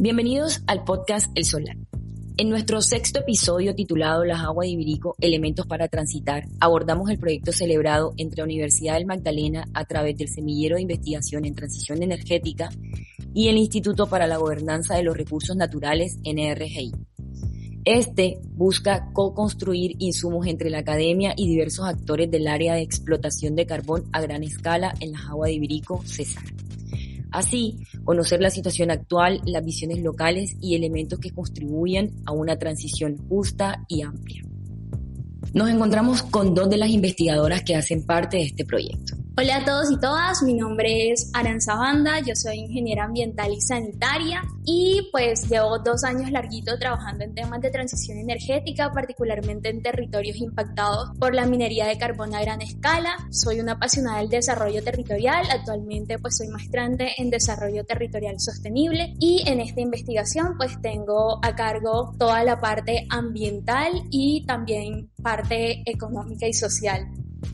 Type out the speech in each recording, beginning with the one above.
Bienvenidos al podcast El Solar. En nuestro sexto episodio titulado Las aguas de Ibirico, Elementos para Transitar, abordamos el proyecto celebrado entre la Universidad del Magdalena a través del Semillero de Investigación en Transición Energética y el Instituto para la Gobernanza de los Recursos Naturales, NRGI. Este busca co-construir insumos entre la academia y diversos actores del área de explotación de carbón a gran escala en las aguas de Ibirico, Cesar. Así, conocer la situación actual, las visiones locales y elementos que contribuyen a una transición justa y amplia. Nos encontramos con dos de las investigadoras que hacen parte de este proyecto. Hola a todos y todas, mi nombre es Aranza Banda, yo soy ingeniera ambiental y sanitaria y pues llevo dos años larguito trabajando en temas de transición energética, particularmente en territorios impactados por la minería de carbón a gran escala. Soy una apasionada del desarrollo territorial, actualmente pues soy maestrante en desarrollo territorial sostenible y en esta investigación pues tengo a cargo toda la parte ambiental y también parte económica y social.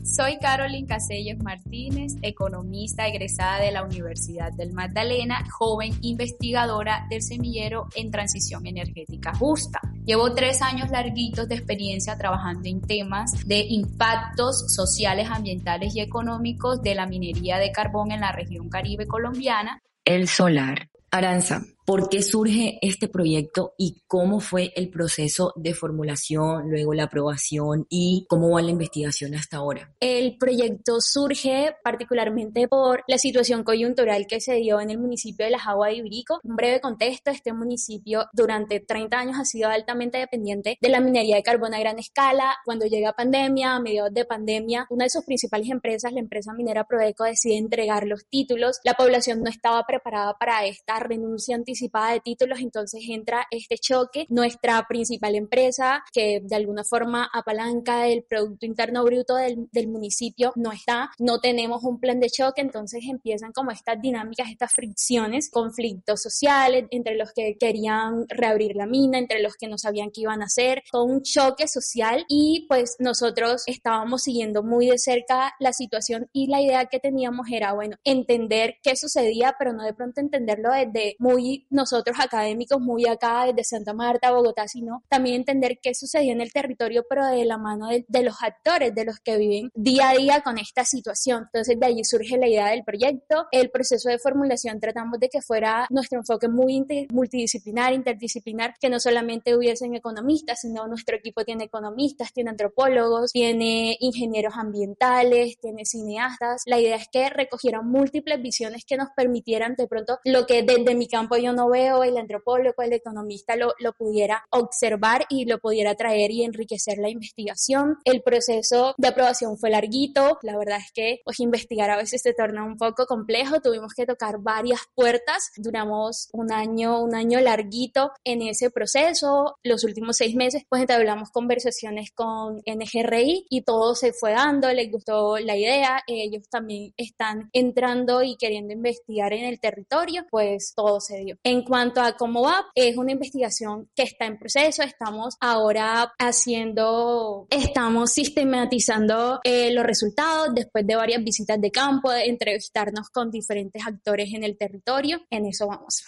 Soy Carolyn Casellos Martínez, economista egresada de la Universidad del Magdalena, joven investigadora del semillero en transición energética justa. Llevo tres años larguitos de experiencia trabajando en temas de impactos sociales, ambientales y económicos de la minería de carbón en la región caribe colombiana. El solar. Aranza, ¿Por qué surge este proyecto y cómo fue el proceso de formulación, luego la aprobación y cómo va la investigación hasta ahora? El proyecto surge particularmente por la situación coyuntural que se dio en el municipio de La Jagua de Ibirico. Un breve contexto, este municipio durante 30 años ha sido altamente dependiente de la minería de carbón a gran escala. Cuando llega pandemia, a mediados de pandemia, una de sus principales empresas, la empresa minera Prodeco, decide entregar los títulos. La población no estaba preparada para esta renuncia anticipada de títulos, entonces entra este choque. Nuestra principal empresa, que de alguna forma apalanca el Producto Interno Bruto del, del municipio, no está, no tenemos un plan de choque, entonces empiezan como estas dinámicas, estas fricciones, conflictos sociales entre los que querían reabrir la mina, entre los que no sabían qué iban a hacer, todo un choque social y pues nosotros estábamos siguiendo muy de cerca la situación y la idea que teníamos era, bueno, entender qué sucedía, pero no de pronto entenderlo desde muy nosotros académicos muy acá desde Santa Marta, Bogotá, sino también entender qué sucedió en el territorio, pero de la mano de, los actores, de los que viven día a día con esta situación. Entonces de allí surge la idea del proyecto. El proceso de formulación tratamos de que fuera nuestro enfoque muy multidisciplinar, interdisciplinar, que no solamente hubiesen economistas, sino nuestro equipo tiene economistas, tiene antropólogos, tiene ingenieros ambientales, tiene cineastas. La idea es que recogieran múltiples visiones que nos permitieran de pronto lo que desde mi campo yo no veo, el antropólogo, el economista lo, lo pudiera observar y lo pudiera traer y enriquecer la investigación. El proceso de aprobación fue larguito, la verdad es que pues investigar a veces se torna un poco complejo, tuvimos que tocar varias puertas, duramos un año, un año larguito en ese proceso, los últimos seis meses pues entablamos conversaciones con NGRI y todo se fue dando, les gustó la idea, ellos también están entrando y queriendo investigar en el territorio, pues todo se dio. En cuanto a cómo va, es una investigación que está en proceso. Estamos ahora haciendo, estamos sistematizando eh, los resultados después de varias visitas de campo, de entrevistarnos con diferentes actores en el territorio. En eso vamos.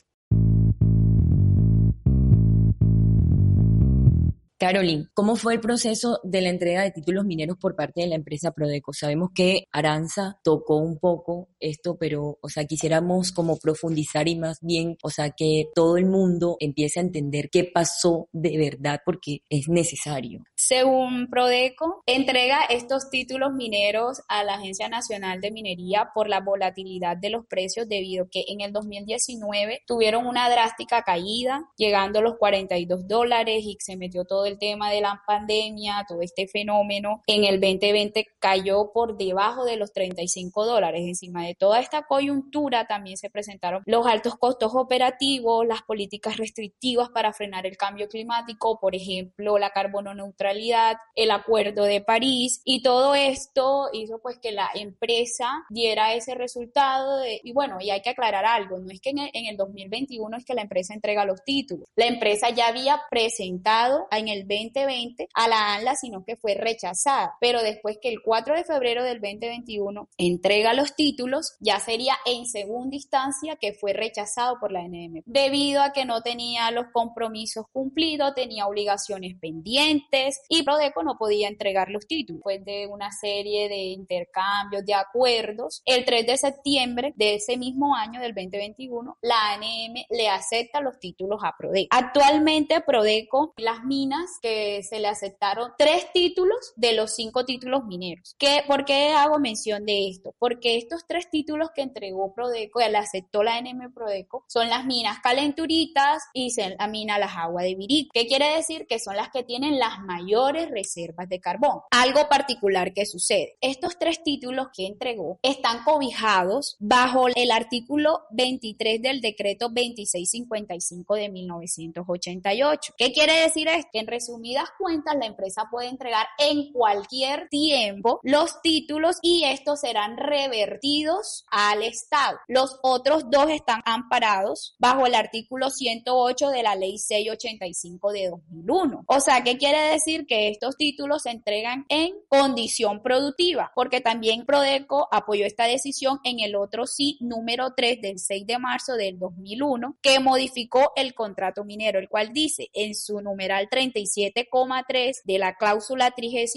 Carolyn, ¿cómo fue el proceso de la entrega de títulos mineros por parte de la empresa Prodeco? Sabemos que Aranza tocó un poco esto, pero, o sea, quisiéramos como profundizar y más bien, o sea, que todo el mundo empiece a entender qué pasó de verdad porque es necesario. Según Prodeco, entrega estos títulos mineros a la Agencia Nacional de Minería por la volatilidad de los precios debido a que en el 2019 tuvieron una drástica caída, llegando a los 42 dólares y se metió todo el tema de la pandemia, todo este fenómeno, en el 2020 cayó por debajo de los 35 dólares. Encima de toda esta coyuntura también se presentaron los altos costos operativos, las políticas restrictivas para frenar el cambio climático, por ejemplo, la carbono neutralidad neutralidad, el acuerdo de París y todo esto hizo pues que la empresa diera ese resultado de, y bueno, y hay que aclarar algo, no es que en el, en el 2021 es que la empresa entrega los títulos, la empresa ya había presentado en el 2020 a la ANLA, sino que fue rechazada, pero después que el 4 de febrero del 2021 entrega los títulos, ya sería en segunda instancia que fue rechazado por la NM, debido a que no tenía los compromisos cumplidos, tenía obligaciones pendientes y Prodeco no podía entregar los títulos. Después de una serie de intercambios, de acuerdos, el 3 de septiembre de ese mismo año, del 2021, la ANM le acepta los títulos a Prodeco. Actualmente Prodeco, las minas que se le aceptaron tres títulos de los cinco títulos mineros. ¿Qué, ¿Por qué hago mención de esto? Porque estos tres títulos que entregó Prodeco, y le aceptó la ANM Prodeco, son las minas Calenturitas y la mina Las Aguas de Virico. ¿Qué quiere decir? Que son las que tienen las mayores reservas de carbón. Algo particular que sucede. Estos tres títulos que entregó están cobijados bajo el artículo 23 del decreto 2655 de 1988. ¿Qué quiere decir esto? Que en resumidas cuentas la empresa puede entregar en cualquier tiempo los títulos y estos serán revertidos al Estado. Los otros dos están amparados bajo el artículo 108 de la ley 685 de 2001. O sea, ¿qué quiere decir? Que estos títulos se entregan en condición productiva, porque también Prodeco apoyó esta decisión en el otro sí número 3 del 6 de marzo del 2001, que modificó el contrato minero, el cual dice en su numeral 37,3 de la cláusula 37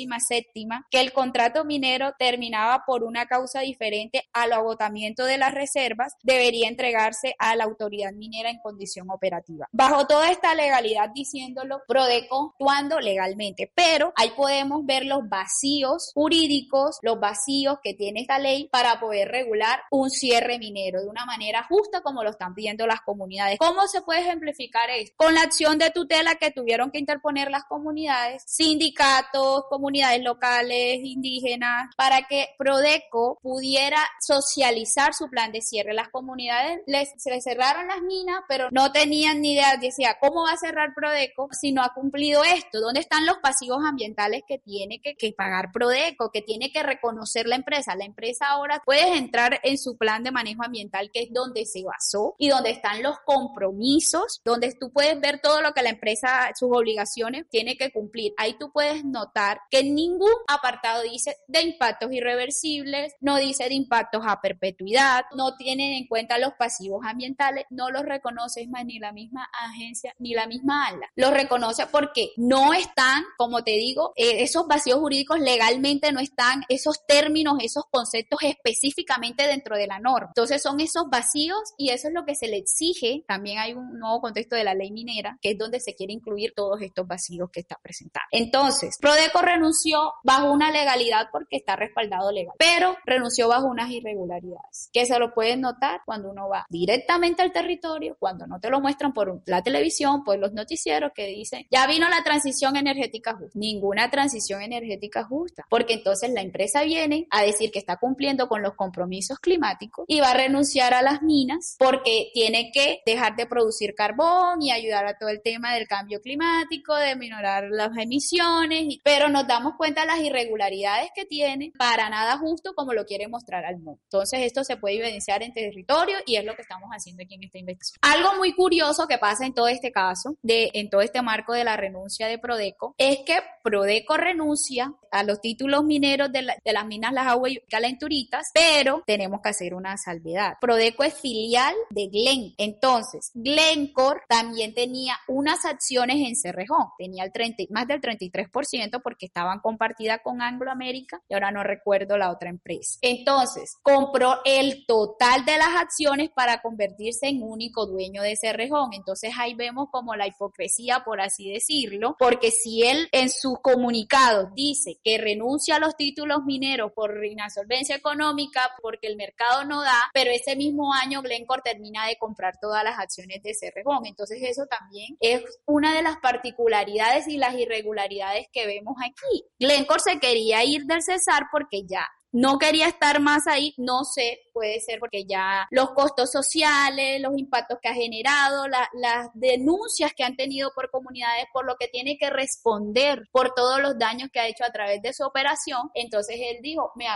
que el contrato minero terminaba por una causa diferente al agotamiento de las reservas, debería entregarse a la autoridad minera en condición operativa. Bajo toda esta legalidad diciéndolo, Prodeco actuando legalmente, pero ahí podemos ver los vacíos jurídicos, los vacíos que tiene esta ley para poder regular un cierre minero de una manera justa como lo están pidiendo las comunidades. ¿Cómo se puede ejemplificar esto? Con la acción de tutela que tuvieron que interponer las comunidades, sindicatos, comunidades locales, indígenas, para que Prodeco pudiera socializar su plan de cierre. Las comunidades les, se les cerraron las minas, pero no tenían ni idea, decía, ¿cómo va a cerrar Prodeco si no ha cumplido esto? ¿Dónde están los pasivos ambientales que tiene que, que pagar Prodeco, que tiene que reconocer la empresa? La empresa ahora puede entrar en su plan de manejo ambiental, que es donde se basó y donde están los compromisos, donde tú puedes ver todo lo que la empresa, sus obligaciones, tiene que cumplir. Ahí tú puedes notar que ningún apartado dice de impactos irreversibles, no dice de impactos a perpetuidad, no tienen en cuenta los pasivos ambientales, no los reconoce más ni la misma agencia ni la misma ALA. Los reconoce porque no están, como te digo, eh, esos vacíos jurídicos legalmente no están, esos términos, esos conceptos específicamente dentro de la norma. Entonces son esos vacíos y eso es lo que se le exige. También hay un nuevo contexto de la ley minera, que es donde se quiere incluir todos estos vacíos que está presentando. Entonces, Prodeco renunció bajo una legalidad porque está respaldado legal, pero renunció bajo unas irregularidades, que se lo pueden notar cuando uno va directamente al territorio, cuando no te lo muestran por la televisión, por los noticieros que dicen, ya vino la transición energética justa. Ninguna transición energética justa, porque entonces la empresa viene a decir que está cumpliendo con los compromisos climáticos y va a renunciar a las minas porque tiene que dejar de producir carbón y ayudar a todo el tema del cambio climático, de minorar las emisiones, pero nos damos cuenta de las irregularidades que tiene, para nada justo como lo quiere mostrar al mundo. Entonces esto se puede evidenciar en territorio y es lo que estamos haciendo aquí en esta investigación. Algo muy curioso que pasa en todo este caso, de, en todo este marco de la renuncia de Prodeco, es que Prodeco renuncia a los títulos mineros de, las minas Las Aguas Calenturitas, pero tenemos que hacer una salvedad. Prodeco es filial de Glen. Entonces, Glencore también tenía unas acciones en Cerrejón, tenía el 30, más del 33% porque estaban compartidas con Anglo America y ahora no recuerdo la otra empresa. Entonces, compró el total de las acciones para convertirse en único dueño de Cerrejón. Entonces ahí vemos como la hipocresía, por así decirlo, porque si él en sus comunicados dice que renuncia a los títulos mineros por insolvencia económica, porque el mercado no da, pero ese mismo año Glencore termina de comprar todas las acciones de Cerrejón. Entonces eso también es una de las particularidades y las irregularidades que vemos aquí. Glencore se quería ir del Cesar porque ya no quería estar más ahí, no sé, puede ser porque ya los costos sociales, los impactos que ha generado, las denuncias que han tenido por comunidades, por lo que tiene que responder por todos los daños que ha hecho a través de su operación. Entonces él dijo, me,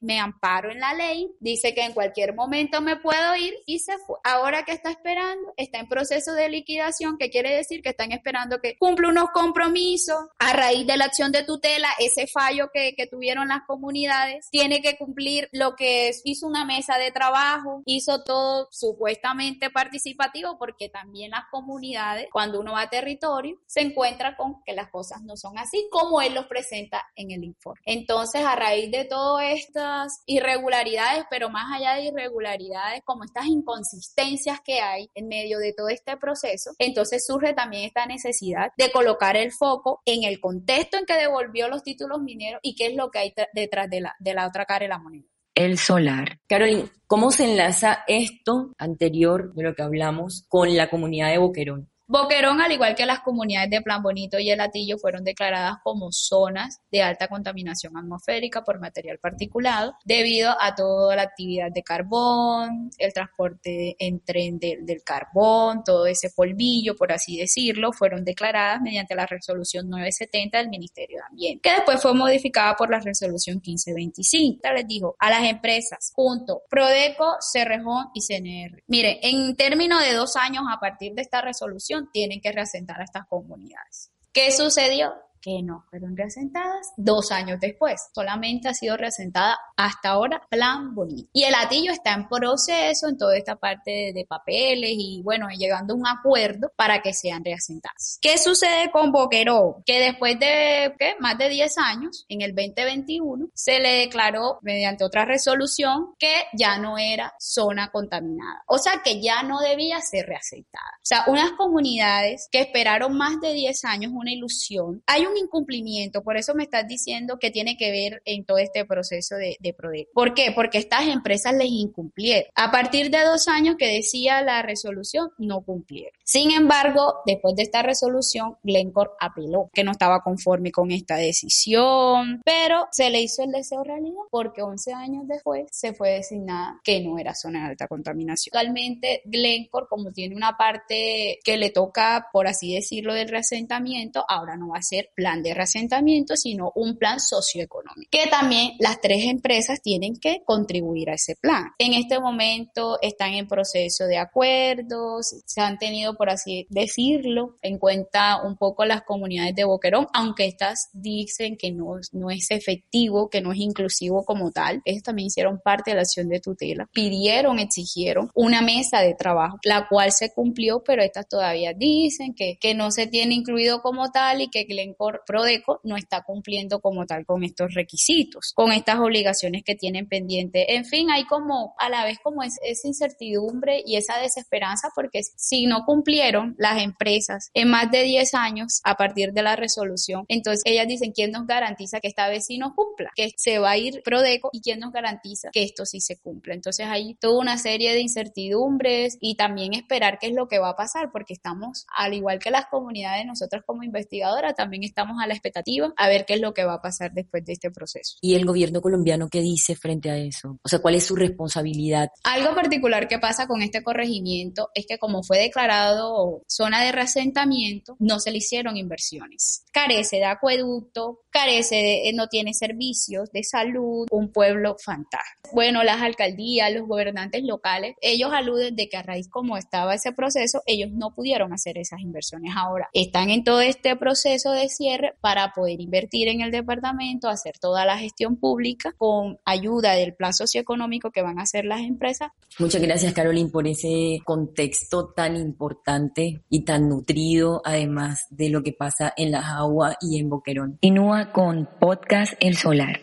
me amparo en la ley, dice que en cualquier momento me puedo ir y se fue. Ahora que está esperando, está en proceso de liquidación, que quiere decir que están esperando que cumpla unos compromisos a raíz de la acción de tutela, ese fallo que tuvieron las comunidades, tiene que cumplir lo que hizo una mesa de trabajo, hizo todo supuestamente participativo porque también las comunidades, cuando uno va a territorio, se encuentra con que las cosas no son así como él los presenta en el informe. Entonces, a raíz de todas estas irregularidades, pero más allá de irregularidades, como estas inconsistencias que hay en medio de todo este proceso, entonces surge también esta necesidad de colocar el foco en el contexto en que devolvió los títulos mineros y qué es lo que hay detrás de la, de la otra cara de la moneda el solar. Carolina, ¿cómo se enlaza esto anterior de lo que hablamos con la comunidad de Boquerón? Boquerón, al igual que las comunidades de Plan Bonito y El Atillo, fueron declaradas como zonas de alta contaminación atmosférica por material particulado debido a toda la actividad de carbón, el transporte en tren del carbón, todo ese polvillo, por así decirlo, fueron declaradas mediante la resolución 970 del Ministerio de Ambiente, que después fue modificada por la resolución 1525. Les dijo a las empresas, junto, Prodeco, Cerrejón y CNR. Mire, en términos de dos años a partir de esta resolución, tienen que reasentar a estas comunidades. ¿Qué sucedió? Que no fueron reasentadas dos años después. Solamente ha sido reasentada hasta ahora Plan Bonito. Y el atillo está en proceso en toda esta parte de, papeles y bueno, llegando a un acuerdo para que sean reasentadas. ¿Qué sucede con Boquerón? Que después de ¿qué? más de 10 años, en el 2021, se le declaró mediante otra resolución que ya no era zona contaminada. O sea, que ya no debía ser reasentada. O sea, unas comunidades que esperaron más de 10 años una ilusión. Hay un incumplimiento, por eso me estás diciendo que tiene que ver en todo este proceso de, de ¿Por qué? Porque estas empresas les incumplieron. A partir de dos años que decía la resolución, no cumplieron. Sin embargo, después de esta resolución, Glencore apeló que no estaba conforme con esta decisión, pero se le hizo el deseo realidad porque 11 años después se fue designada que no era zona de alta contaminación. Actualmente, Glencore, como tiene una parte que le toca, por así decirlo, del reasentamiento, ahora no va a ser plan de reasentamiento, sino un plan socioeconómico, que también las tres empresas tienen que contribuir a ese plan. En este momento están en proceso de acuerdos, se han tenido, por así decirlo, en cuenta un poco las comunidades de Boquerón, aunque estas dicen que no, no es efectivo, que no es inclusivo como tal. Ellos también hicieron parte de la acción de tutela, pidieron, exigieron una mesa de trabajo, la cual se cumplió, pero estas todavía dicen que, que no se tiene incluido como tal y que Glencore Prodeco no está cumpliendo como tal con estos requisitos, con estas obligaciones que tienen pendiente. En fin, hay como a la vez como esa incertidumbre y esa desesperanza porque si no cumplieron las empresas en más de 10 años a partir de la resolución, entonces ellas dicen, ¿quién nos garantiza que esta vez sí nos cumpla? Que se va a ir Prodeco y quién nos garantiza que esto sí se cumpla. Entonces hay toda una serie de incertidumbres y también esperar qué es lo que va a pasar porque estamos, al igual que las comunidades, nosotros como investigadoras también estamos estamos a la expectativa a ver qué es lo que va a pasar después de este proceso. ¿Y el gobierno colombiano qué dice frente a eso? O sea, ¿cuál es su responsabilidad? Algo particular que pasa con este corregimiento es que como fue declarado zona de reasentamiento, no se le hicieron inversiones. Carece de acueducto, carece de, no tiene servicios de salud, un pueblo fantástico. Bueno, las alcaldías, los gobernantes locales, ellos aluden de que a raíz como estaba ese proceso, ellos no pudieron hacer esas inversiones. Ahora, están en todo este proceso de cierre para poder invertir en el departamento, hacer toda la gestión pública con ayuda del plan socioeconómico que van a hacer las empresas. Muchas gracias, Caroline, por ese contexto tan importante y tan nutrido, además de lo que pasa en La Jagua y en Boquerón. Continúa con Podcast El Solar.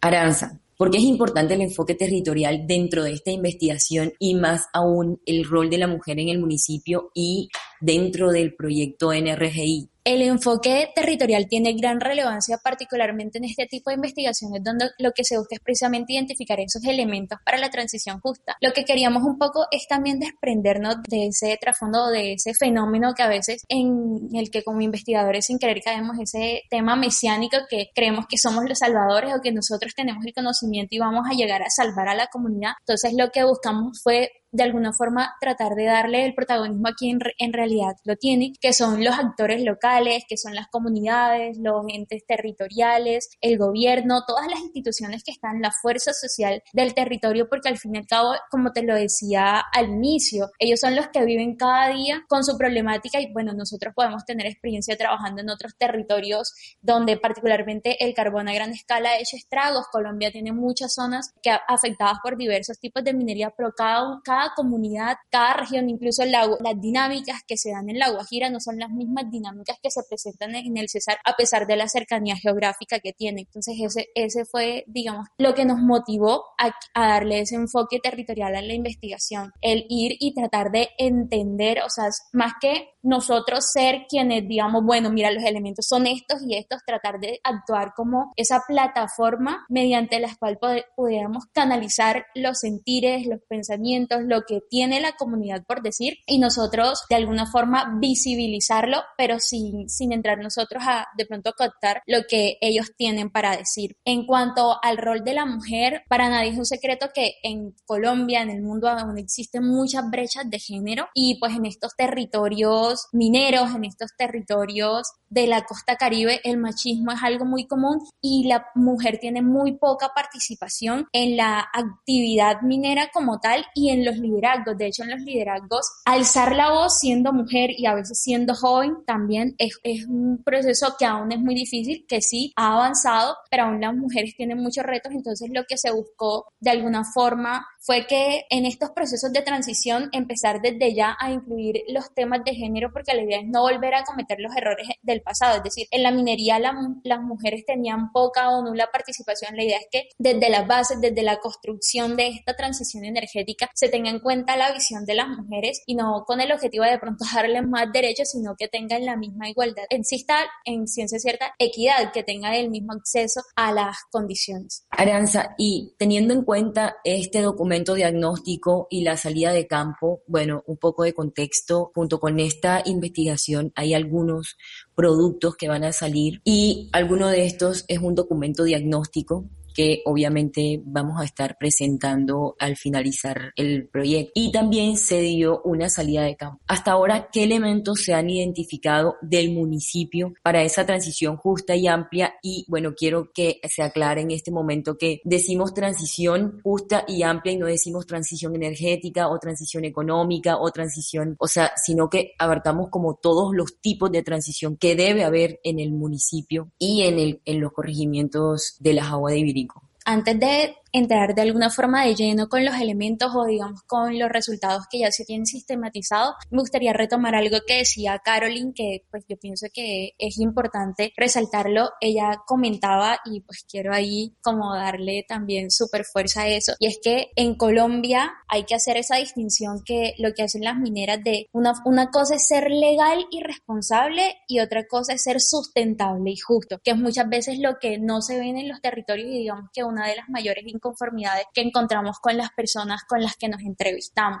Aranza, ¿Por qué es importante el enfoque territorial dentro de esta investigación y más aún el rol de la mujer en el municipio y dentro del proyecto NRGI? El enfoque territorial tiene gran relevancia, particularmente en este tipo de investigaciones, donde lo que se busca es precisamente identificar esos elementos para la transición justa. Lo que queríamos un poco es también desprendernos de ese trasfondo, de ese fenómeno que a veces en el que como investigadores sin querer caemos ese tema mesiánico que creemos que somos los salvadores o que nosotros tenemos el conocimiento y vamos a llegar a salvar a la comunidad. Entonces lo que buscamos fue de alguna forma tratar de darle el protagonismo a quien en realidad lo tiene, que son los actores locales, que son las comunidades, los entes territoriales, el gobierno, todas las instituciones que están, la fuerza social del territorio, porque al fin y al cabo, como te lo decía al inicio, ellos son los que viven cada día con su problemática y bueno, nosotros podemos tener experiencia trabajando en otros territorios donde particularmente el carbón a gran escala ha hecho estragos. Colombia tiene muchas zonas que afectadas por diversos tipos de minería, pero cada, cada comunidad, cada región, incluso las dinámicas que se dan en La Guajira no son las mismas dinámicas que se presentan en el Cesar, a pesar de la cercanía geográfica que tiene. Entonces, ese, ese fue, digamos, lo que nos motivó a, a darle ese enfoque territorial a la investigación, el ir y tratar de entender, o sea, más que nosotros ser quienes digamos, bueno, mira, los elementos son estos y estos, tratar de actuar como esa plataforma mediante la cual pudiéramos canalizar los sentires, los pensamientos, lo que tiene la comunidad por decir y nosotros de alguna forma visibilizarlo, pero sin, sin entrar nosotros a de pronto captar lo que ellos tienen para decir. En cuanto al rol de la mujer, para nadie es un secreto que en Colombia, en el mundo aún existen muchas brechas de género y pues en estos territorios mineros, en estos territorios de la costa caribe, el machismo es algo muy común y la mujer tiene muy poca participación en la actividad minera como tal y en los liderazgos. De hecho, en los liderazgos, alzar la voz siendo mujer y a veces siendo joven también es, es un proceso que aún es muy difícil, que sí ha avanzado, pero aún las mujeres tienen muchos retos. Entonces, lo que se buscó de alguna forma fue que en estos procesos de transición empezar desde ya a incluir los temas de género porque la idea es no volver a cometer los errores del pasado. Es decir, en la minería las mujeres tenían poca o nula participación. La idea es que desde las bases, desde la construcción de esta transición energética, se tenga en cuenta la visión de las mujeres y no con el objetivo de, de pronto darles más derechos, sino que tengan la misma igualdad. Exista en ciencia cierta equidad, que tengan el mismo acceso a las condiciones. Aranza, y teniendo en cuenta este documento diagnóstico y la salida de campo, bueno, un poco de contexto, junto con esta investigación hay algunos productos que van a salir y alguno de estos es un documento diagnóstico que obviamente vamos a estar presentando al finalizar el proyecto. Y también se dio una salida de campo. Hasta ahora, ¿qué elementos se han identificado del municipio para esa transición justa y amplia? Y bueno, quiero que se aclare en este momento que decimos transición justa y amplia y no decimos transición energética o transición económica o transición, o sea, sino que abarcamos como todos los tipos de transición que debe haber en el municipio y en, el, en los corregimientos de las aguas de Ibirico antes de entrar de alguna forma de lleno con los elementos o digamos con los resultados que ya se tienen sistematizados, me gustaría retomar algo que decía Caroline, que pues yo pienso que es importante resaltarlo. Ella comentaba y pues quiero ahí como darle también súper fuerza a eso. Y es que en Colombia hay que hacer esa distinción que lo que hacen las mineras de una, una cosa es ser legal y responsable y otra cosa es ser sustentable y justo, que es muchas veces lo que no se ven en los territorios y digamos que una de las mayores conformidades que encontramos con las personas con las que nos entrevistamos.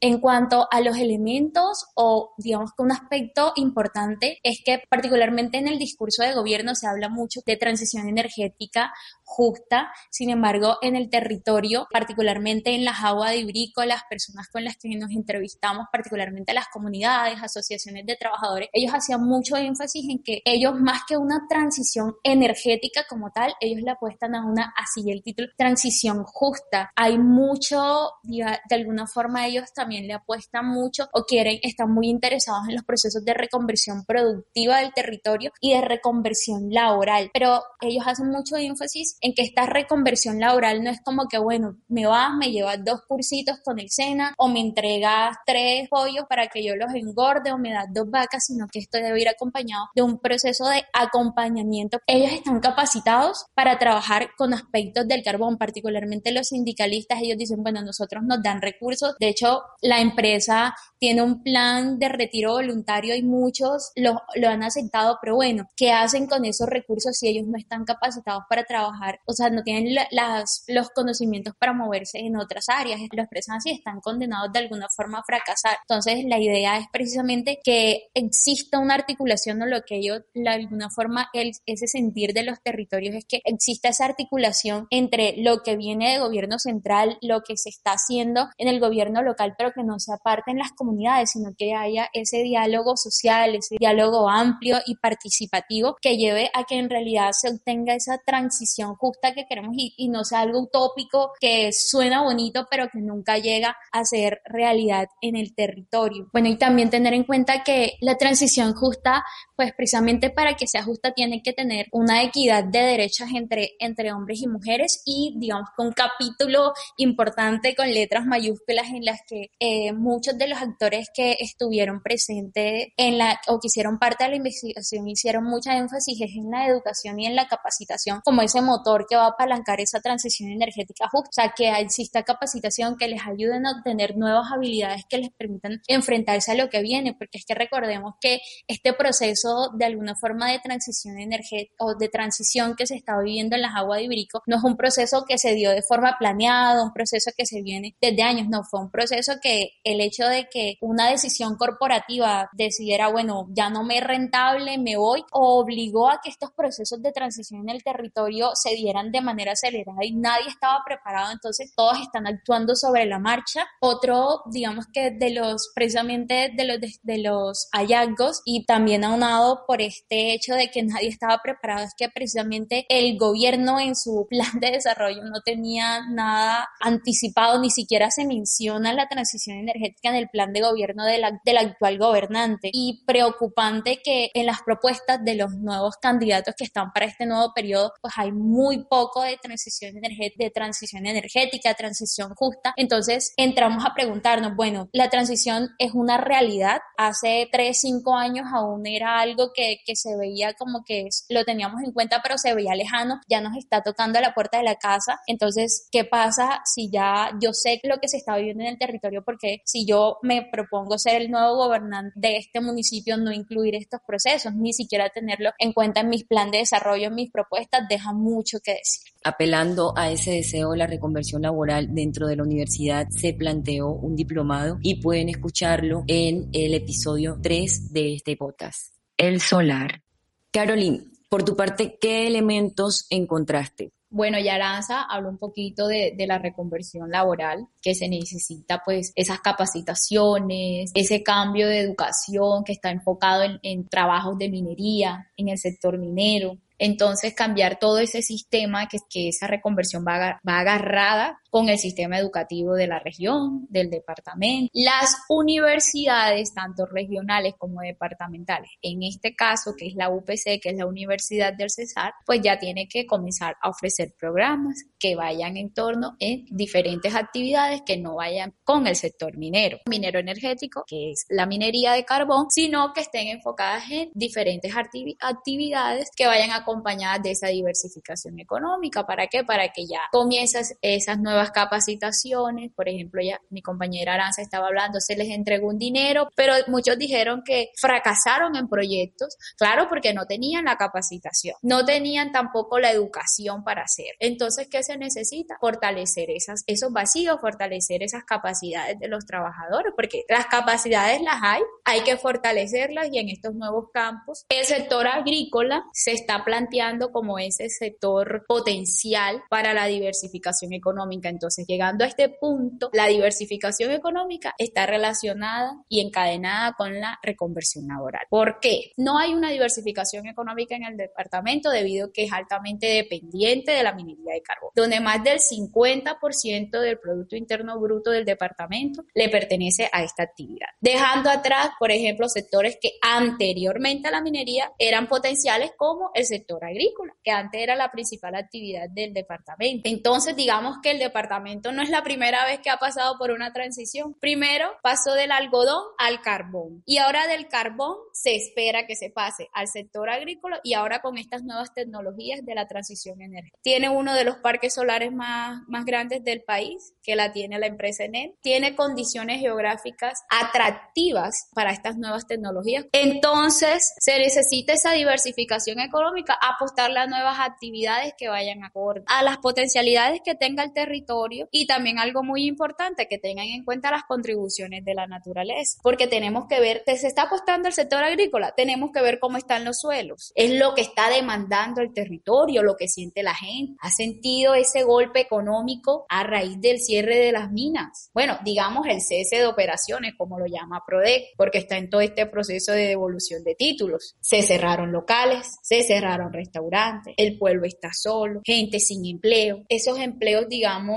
En cuanto a los elementos o digamos que un aspecto importante es que particularmente en el discurso de gobierno se habla mucho de transición energética justa, sin embargo en el territorio, particularmente en las aguas de Ibrico, las personas con las que nos entrevistamos, particularmente las comunidades, asociaciones de trabajadores, ellos hacían mucho énfasis en que ellos más que una transición energética como tal, ellos le apuestan a una, así el título, transición justa. Hay mucho, de alguna forma ellos también le apuestan mucho o quieren, están muy interesados en los procesos de reconversión productiva del territorio y de reconversión laboral. Pero ellos hacen mucho énfasis en que esta reconversión laboral no es como que, bueno, me vas, me llevas dos cursitos con el SENA o me entregas tres pollos para que yo los engorde o me das dos vacas, sino que esto debe ir acompañado de un proceso de acompañamiento. Ellos están capacitados para trabajar con aspectos del carbón, particularmente los sindicalistas. Ellos dicen, bueno, nosotros nos dan recursos. De hecho, la empresa tiene un plan de retiro voluntario y muchos lo, lo han aceptado, pero bueno, ¿qué hacen con esos recursos si ellos no están capacitados para trabajar? O sea, no tienen las, los conocimientos para moverse en otras áreas. Lo expresan así, están condenados de alguna forma a fracasar. Entonces, la idea es precisamente que exista una articulación o lo que ellos, de alguna forma, el, ese sentir de los territorios es que exista esa articulación entre lo que viene de gobierno central, lo que se está haciendo en el gobierno local, pero que no se aparte en las comunidades, sino que haya ese diálogo social, ese diálogo amplio y participativo que lleve a que en realidad se obtenga esa transición justa que queremos y, y no sea algo utópico que suena bonito, pero que nunca llega a ser realidad en el territorio. Bueno, y también tener en cuenta que la transición justa, pues precisamente para que sea justa, tiene que tener una equidad de derechos entre, entre hombres y mujeres y digamos con un capítulo importante con letras mayúsculas en las que eh, muchos de los actores que estuvieron presentes en la o que hicieron parte de la investigación hicieron mucha énfasis en la educación y en la capacitación como ese motor que va a apalancar esa transición energética justa, o sea, que exista capacitación que les ayuden a obtener nuevas habilidades que les permitan enfrentarse a lo que viene, porque es que recordemos que este proceso de alguna forma de transición energética o de transición que se está viviendo en las aguas de Iberico no es un proceso que se dio de forma planeada, un proceso que se viene desde años, no, fue un proceso que el hecho de que una decisión corporativa decidiera, bueno, ya no me es rentable, me voy, obligó a que estos procesos de transición en el territorio se dieran de manera acelerada y nadie estaba preparado, entonces todos están actuando sobre la marcha. Otro, digamos que de los, precisamente de los, de, los hallazgos y también aunado por este hecho de que nadie estaba preparado, es que precisamente el gobierno en su plan de desarrollo no tenía nada anticipado, ni siquiera se menciona la transición energética en el plan de gobierno de la, del actual gobernante. Y preocupante que en las propuestas de los nuevos candidatos que están para este nuevo periodo, pues hay muy poco de transición, de transición energética, transición justa. Entonces entramos a preguntarnos, bueno, la transición es una realidad. Hace 3, 5 años aún era algo que, que se veía como que lo teníamos en cuenta, pero se veía lejano. Ya nos está tocando a la puerta de la casa. Entonces, ¿qué pasa si ya yo sé lo que se está viviendo en el territorio? Porque si yo me propongo ser el nuevo gobernante de este municipio, no incluir estos procesos, ni siquiera tenerlo en cuenta en mis plan de desarrollo, en mis propuestas, deja mucho que decir. Apelando a ese deseo de la reconversión laboral dentro de la universidad, se planteó un diplomado y pueden escucharlo en el episodio 3 de este podcast. El solar. Caroline, por tu parte, ¿qué elementos encontraste? Bueno, Yaranza habló un poquito de, la reconversión laboral, que se necesita pues esas capacitaciones, ese cambio de educación que está enfocado en, en trabajos de minería, en el sector minero, entonces, cambiar todo ese sistema, que, que esa reconversión va, va agarrada con el sistema educativo de la región, del departamento. Las universidades, tanto regionales como departamentales, en este caso, que es la UPC, que es la Universidad del Cesar, pues ya tiene que comenzar a ofrecer programas que vayan en torno en diferentes actividades que no vayan con el sector minero, minero energético, que es la minería de carbón, sino que estén enfocadas en diferentes actividades que vayan acompañadas de esa diversificación económica. ¿Para qué? Para que ya comienzas esas nuevas capacitaciones. Por ejemplo, ya mi compañera Aranza estaba hablando, se les entregó un dinero, pero muchos dijeron que fracasaron en proyectos, claro, porque no tenían la capacitación, no tenían tampoco la educación para hacer. Entonces, ¿qué se necesita? Fortalecer esas, esos vacíos, fortalecer esas capacidades de los trabajadores, porque las capacidades las hay, hay que fortalecerlas y en estos nuevos campos el sector agrícola se está planteando como ese sector potencial para la diversificación económica. Entonces, llegando a este punto, la diversificación económica está relacionada y encadenada con la reconversión laboral. ¿Por qué? No hay una diversificación económica en el departamento debido a que es altamente dependiente de la minería de carbón, donde más del 50% del Producto Interno Bruto del departamento le pertenece a esta actividad, dejando atrás, por ejemplo, sectores que anteriormente a la minería eran potenciales como el sector agrícola, que antes era la principal actividad del departamento. Entonces, digamos que el departamento no es la primera vez que ha pasado por una transición. Primero pasó del algodón al carbón y ahora del carbón se espera que se pase al sector agrícola y ahora con estas nuevas tecnologías de la transición energética. Tiene uno de los parques solares más, grandes del país, que la tiene la empresa Enel. Tiene condiciones geográficas atractivas para estas nuevas tecnologías. Entonces, se necesita esa diversificación económica, apostarle a nuevas actividades que vayan acorde a las potencialidades que tenga el territorio y también algo muy importante, que tengan en cuenta las contribuciones de la naturaleza, porque tenemos que ver, se está apostando el sector agrícola, tenemos que ver cómo están los suelos, es lo que está demandando el territorio, lo que siente la gente, ha sentido ese golpe económico a raíz del cierre de las minas, bueno, digamos el cese de operaciones, como lo llama PRODEC, porque está en todo este proceso de devolución de títulos, se cerraron locales, se cerraron restaurantes, el pueblo está solo, gente sin empleo, esos empleos, digamos,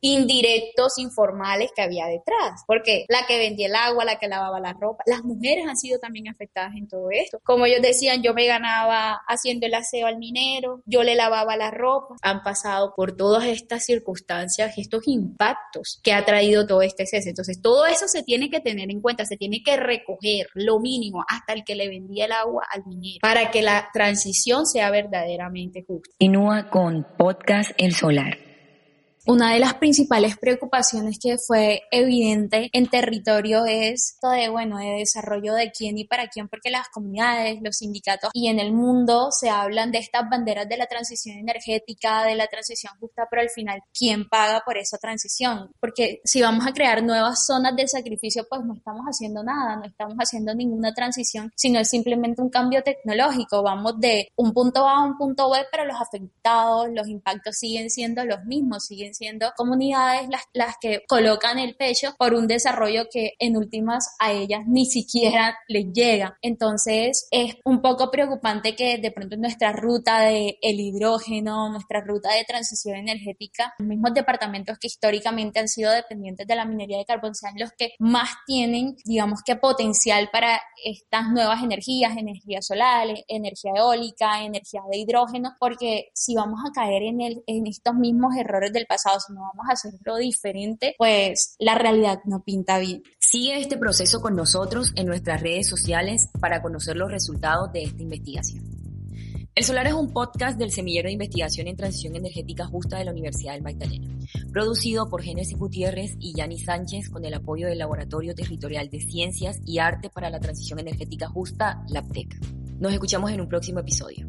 indirectos, informales que había detrás, porque la que vendía el agua, la que lavaba la ropa, las mujeres han sido también afectadas en todo esto. Como ellos decían, yo me ganaba haciendo el aseo al minero, yo le lavaba la ropa, han pasado por todas estas circunstancias estos impactos que ha traído todo este cese. Entonces, todo eso se tiene que tener en cuenta, se tiene que recoger lo mínimo hasta el que le vendía el agua al minero para que la transición sea verdaderamente justa. Continúa con Podcast El Solar. Una de las principales preocupaciones que fue evidente en territorio es todo de, bueno, de desarrollo de quién y para quién, porque las comunidades, los sindicatos y en el mundo se hablan de estas banderas de la transición energética, de la transición justa, pero al final, ¿quién paga por esa transición? Porque si vamos a crear nuevas zonas de sacrificio, pues no estamos haciendo nada, no estamos haciendo ninguna transición, sino es simplemente un cambio tecnológico. Vamos de un punto A a un punto B, pero los afectados, los impactos siguen siendo los mismos, siguen siendo comunidades las, las que colocan el pecho por un desarrollo que en últimas a ellas ni siquiera les llega. Entonces es un poco preocupante que de pronto nuestra ruta de el hidrógeno, nuestra ruta de transición energética, los mismos departamentos que históricamente han sido dependientes de la minería de carbón sean los que más tienen, digamos que potencial para estas nuevas energías, energía solar, energía eólica, energía de hidrógeno, porque si vamos a caer en, el, en estos mismos errores del pasado, no vamos a hacerlo diferente, pues la realidad no pinta bien. Sigue este proceso con nosotros en nuestras redes sociales para conocer los resultados de esta investigación. El Solar es un podcast del Semillero de Investigación en Transición Energética Justa de la Universidad del Magdalena, producido por Génesis Gutiérrez y Yani Sánchez con el apoyo del Laboratorio Territorial de Ciencias y Arte para la Transición Energética Justa, LAPTEC. Nos escuchamos en un próximo episodio.